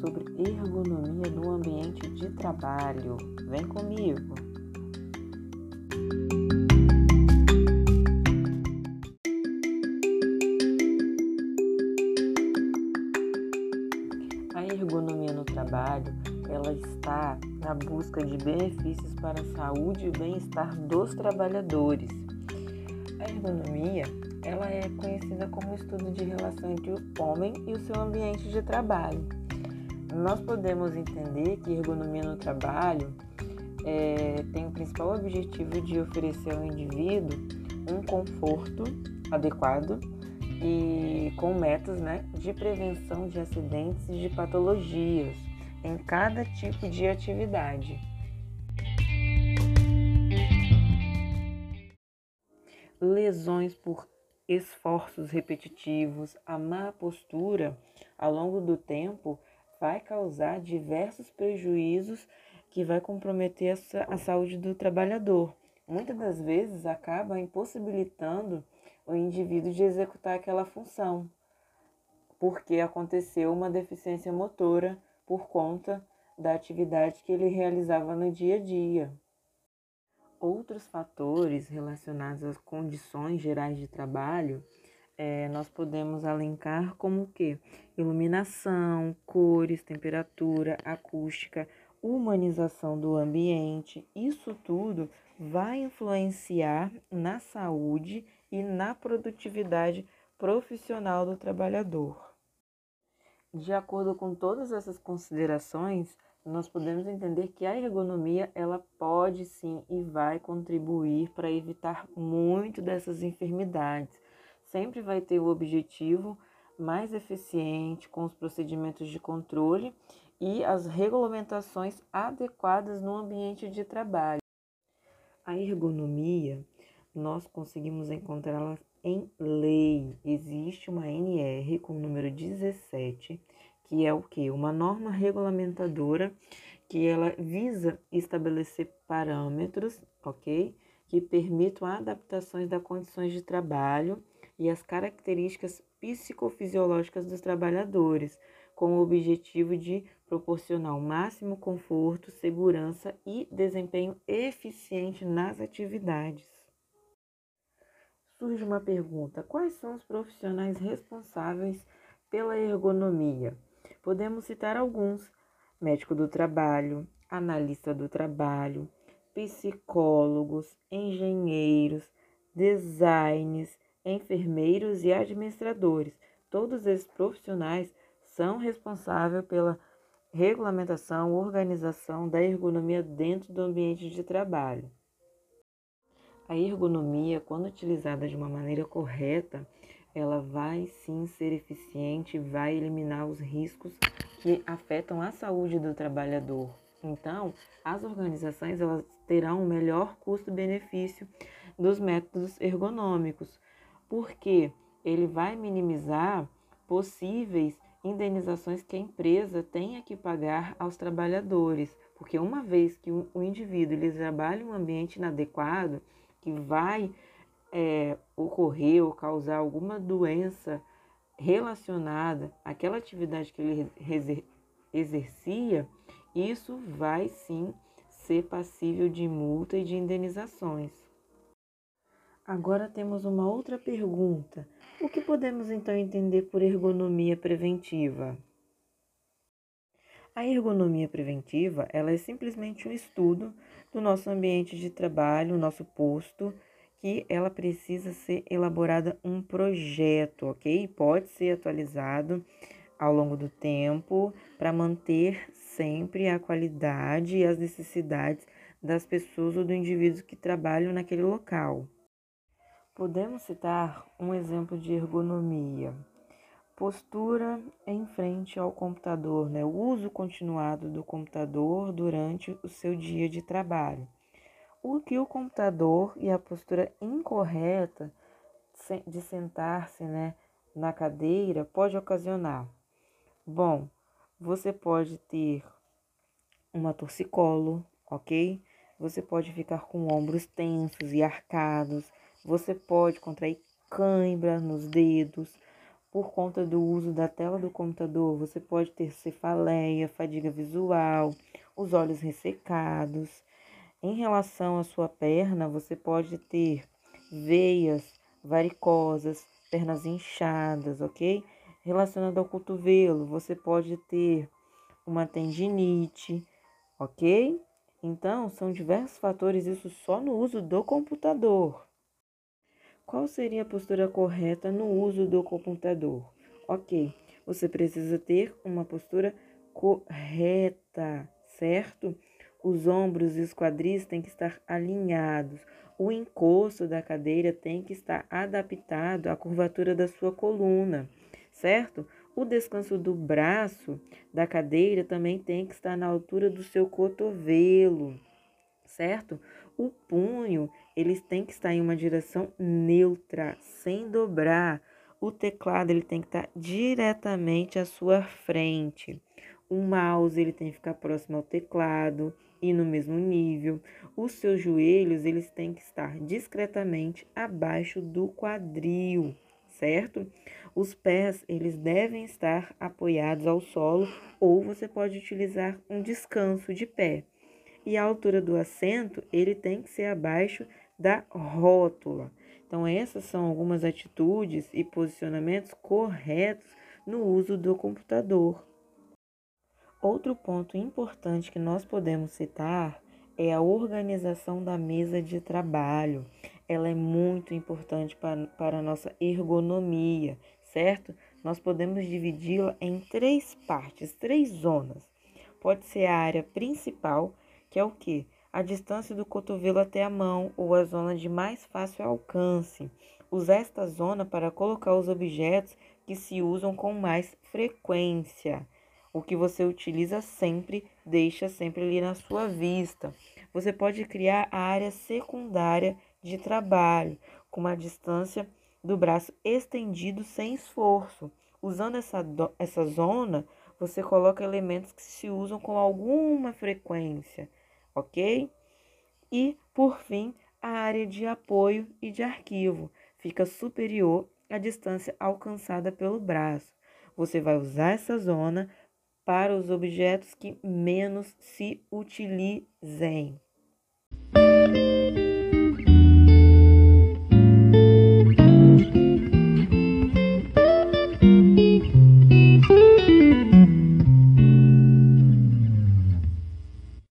sobre ergonomia no ambiente de trabalho. Vem comigo! A ergonomia no trabalho, ela está na busca de benefícios para a saúde e bem-estar dos trabalhadores. A ergonomia ela é conhecida como estudo de relação entre o homem e o seu ambiente de trabalho. Nós podemos entender que ergonomia no trabalho é, tem o principal objetivo de oferecer ao indivíduo um conforto adequado e com métodos né, de prevenção de acidentes e de patologias em cada tipo de atividade. Lesões por esforços repetitivos, a má postura ao longo do tempo vai causar diversos prejuízos que vai comprometer a saúde do trabalhador. Muitas das vezes acaba impossibilitando o indivíduo de executar aquela função, porque aconteceu uma deficiência motora por conta da atividade que ele realizava no dia a dia. Outros fatores relacionados às condições gerais de trabalho, é, nós podemos alencar como que? Iluminação, cores, temperatura, acústica, humanização do ambiente, isso tudo vai influenciar na saúde e na produtividade profissional do trabalhador. De acordo com todas essas considerações, nós podemos entender que a ergonomia ela pode sim e vai contribuir para evitar muito dessas enfermidades. Sempre vai ter o objetivo mais eficiente com os procedimentos de controle e as regulamentações adequadas no ambiente de trabalho. A ergonomia nós conseguimos encontrá-la em lei. Existe uma NR com o número 17 que é o que? Uma norma regulamentadora que ela visa estabelecer parâmetros, ok? Que permitam adaptações das condições de trabalho e as características psicofisiológicas dos trabalhadores, com o objetivo de proporcionar o máximo conforto, segurança e desempenho eficiente nas atividades. Surge uma pergunta: quais são os profissionais responsáveis pela ergonomia? Podemos citar alguns: médico do trabalho, analista do trabalho, psicólogos, engenheiros, designers, enfermeiros e administradores. Todos esses profissionais são responsáveis pela regulamentação, organização da ergonomia dentro do ambiente de trabalho. A ergonomia, quando utilizada de uma maneira correta, ela vai sim ser eficiente, vai eliminar os riscos que afetam a saúde do trabalhador. Então, as organizações elas terão um melhor custo-benefício dos métodos ergonômicos, porque ele vai minimizar possíveis indenizações que a empresa tenha que pagar aos trabalhadores, porque uma vez que o indivíduo ele trabalha em um ambiente inadequado, que vai é, ocorrer ou causar alguma doença relacionada àquela atividade que ele exercia, isso vai sim ser passível de multa e de indenizações. Agora temos uma outra pergunta. O que podemos então entender por ergonomia preventiva? A ergonomia preventiva, ela é simplesmente um estudo do nosso ambiente de trabalho, nosso posto, que ela precisa ser elaborada um projeto, ok? Pode ser atualizado ao longo do tempo para manter sempre a qualidade e as necessidades das pessoas ou do indivíduo que trabalham naquele local. Podemos citar um exemplo de ergonomia. Postura em frente ao computador, né? o uso continuado do computador durante o seu dia de trabalho o que o computador e a postura incorreta de sentar-se né, na cadeira pode ocasionar? Bom, você pode ter uma torcicolo, ok? Você pode ficar com ombros tensos e arcados, você pode contrair cãibra nos dedos, por conta do uso da tela do computador, você pode ter cefaleia, fadiga visual, os olhos ressecados. Em relação à sua perna, você pode ter veias varicosas, pernas inchadas, ok? Relacionado ao cotovelo, você pode ter uma tendinite, ok? Então, são diversos fatores, isso só no uso do computador. Qual seria a postura correta no uso do computador? Ok, você precisa ter uma postura correta, certo? Os ombros e os quadris têm que estar alinhados. O encosto da cadeira tem que estar adaptado à curvatura da sua coluna, certo? O descanso do braço da cadeira também tem que estar na altura do seu cotovelo, certo? O punho, eles têm que estar em uma direção neutra, sem dobrar. O teclado, ele tem que estar diretamente à sua frente. O mouse, ele tem que ficar próximo ao teclado e no mesmo nível. Os seus joelhos, eles têm que estar discretamente abaixo do quadril, certo? Os pés, eles devem estar apoiados ao solo ou você pode utilizar um descanso de pé e a altura do assento ele tem que ser abaixo da rótula. Então, essas são algumas atitudes e posicionamentos corretos no uso do computador. Outro ponto importante que nós podemos citar é a organização da mesa de trabalho. Ela é muito importante para, para a nossa ergonomia, certo? Nós podemos dividi-la em três partes, três zonas. Pode ser a área principal, que é o que? A distância do cotovelo até a mão ou a zona de mais fácil alcance. Usar esta zona para colocar os objetos que se usam com mais frequência. O que você utiliza sempre, deixa sempre ali na sua vista. Você pode criar a área secundária de trabalho, com uma distância do braço estendido sem esforço. Usando essa, essa zona, você coloca elementos que se usam com alguma frequência ok? E, por fim, a área de apoio e de arquivo fica superior à distância alcançada pelo braço. Você vai usar essa zona para os objetos que menos se utilizem.